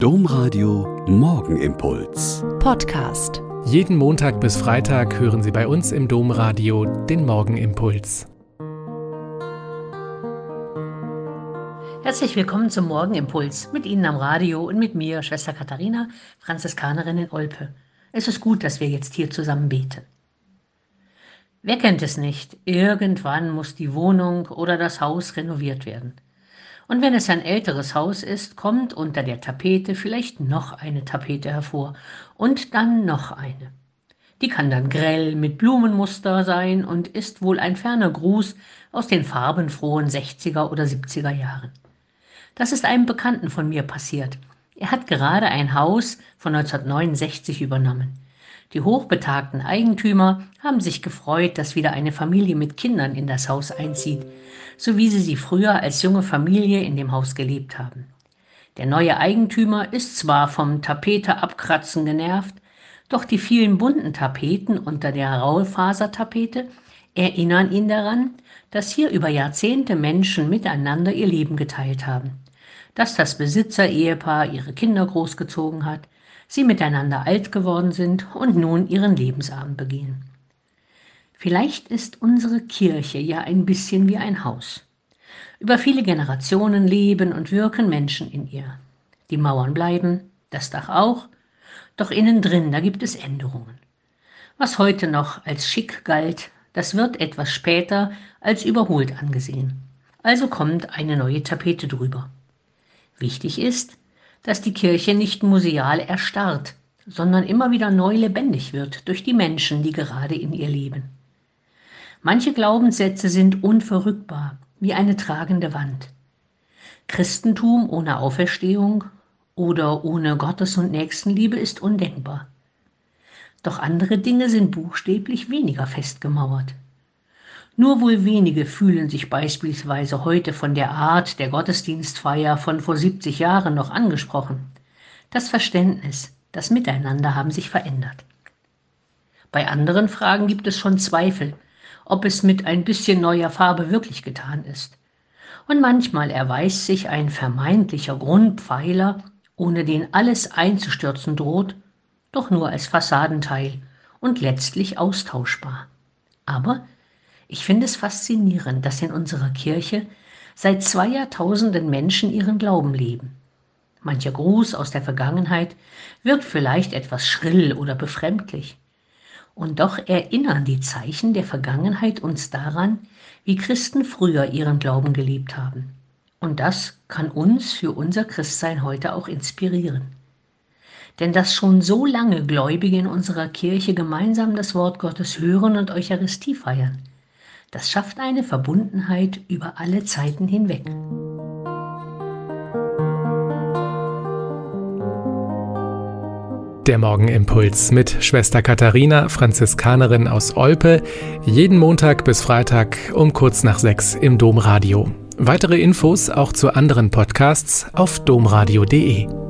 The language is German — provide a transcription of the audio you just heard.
Domradio Morgenimpuls. Podcast. Jeden Montag bis Freitag hören Sie bei uns im Domradio den Morgenimpuls. Herzlich willkommen zum Morgenimpuls mit Ihnen am Radio und mit mir, Schwester Katharina, Franziskanerin in Olpe. Es ist gut, dass wir jetzt hier zusammen beten. Wer kennt es nicht? Irgendwann muss die Wohnung oder das Haus renoviert werden. Und wenn es ein älteres Haus ist, kommt unter der Tapete vielleicht noch eine Tapete hervor und dann noch eine. Die kann dann grell mit Blumenmuster sein und ist wohl ein ferner Gruß aus den farbenfrohen 60er oder 70er Jahren. Das ist einem Bekannten von mir passiert. Er hat gerade ein Haus von 1969 übernommen. Die hochbetagten Eigentümer haben sich gefreut, dass wieder eine Familie mit Kindern in das Haus einzieht, so wie sie sie früher als junge Familie in dem Haus gelebt haben. Der neue Eigentümer ist zwar vom Tapete abkratzen genervt, doch die vielen bunten Tapeten unter der Raufasertapete erinnern ihn daran, dass hier über Jahrzehnte Menschen miteinander ihr Leben geteilt haben, dass das Besitzer-Ehepaar ihre Kinder großgezogen hat, sie miteinander alt geworden sind und nun ihren Lebensabend begehen. Vielleicht ist unsere Kirche ja ein bisschen wie ein Haus. Über viele Generationen leben und wirken Menschen in ihr. Die Mauern bleiben, das Dach auch, doch innen drin, da gibt es Änderungen. Was heute noch als schick galt, das wird etwas später als überholt angesehen. Also kommt eine neue Tapete drüber. Wichtig ist, dass die Kirche nicht museal erstarrt, sondern immer wieder neu lebendig wird durch die Menschen, die gerade in ihr leben. Manche Glaubenssätze sind unverrückbar, wie eine tragende Wand. Christentum ohne Auferstehung oder ohne Gottes- und Nächstenliebe ist undenkbar. Doch andere Dinge sind buchstäblich weniger festgemauert. Nur wohl wenige fühlen sich beispielsweise heute von der Art der Gottesdienstfeier von vor 70 Jahren noch angesprochen. Das Verständnis, das Miteinander haben sich verändert. Bei anderen Fragen gibt es schon Zweifel, ob es mit ein bisschen neuer Farbe wirklich getan ist. Und manchmal erweist sich ein vermeintlicher Grundpfeiler, ohne den alles einzustürzen droht, doch nur als Fassadenteil und letztlich austauschbar. Aber ich finde es faszinierend, dass in unserer Kirche seit zwei Jahrtausenden Menschen ihren Glauben leben. Mancher Gruß aus der Vergangenheit wirkt vielleicht etwas schrill oder befremdlich. Und doch erinnern die Zeichen der Vergangenheit uns daran, wie Christen früher ihren Glauben gelebt haben. Und das kann uns für unser Christsein heute auch inspirieren. Denn dass schon so lange Gläubige in unserer Kirche gemeinsam das Wort Gottes hören und Eucharistie feiern, das schafft eine Verbundenheit über alle Zeiten hinweg. Der Morgenimpuls mit Schwester Katharina, Franziskanerin aus Olpe, jeden Montag bis Freitag um kurz nach sechs im Domradio. Weitere Infos auch zu anderen Podcasts auf domradio.de.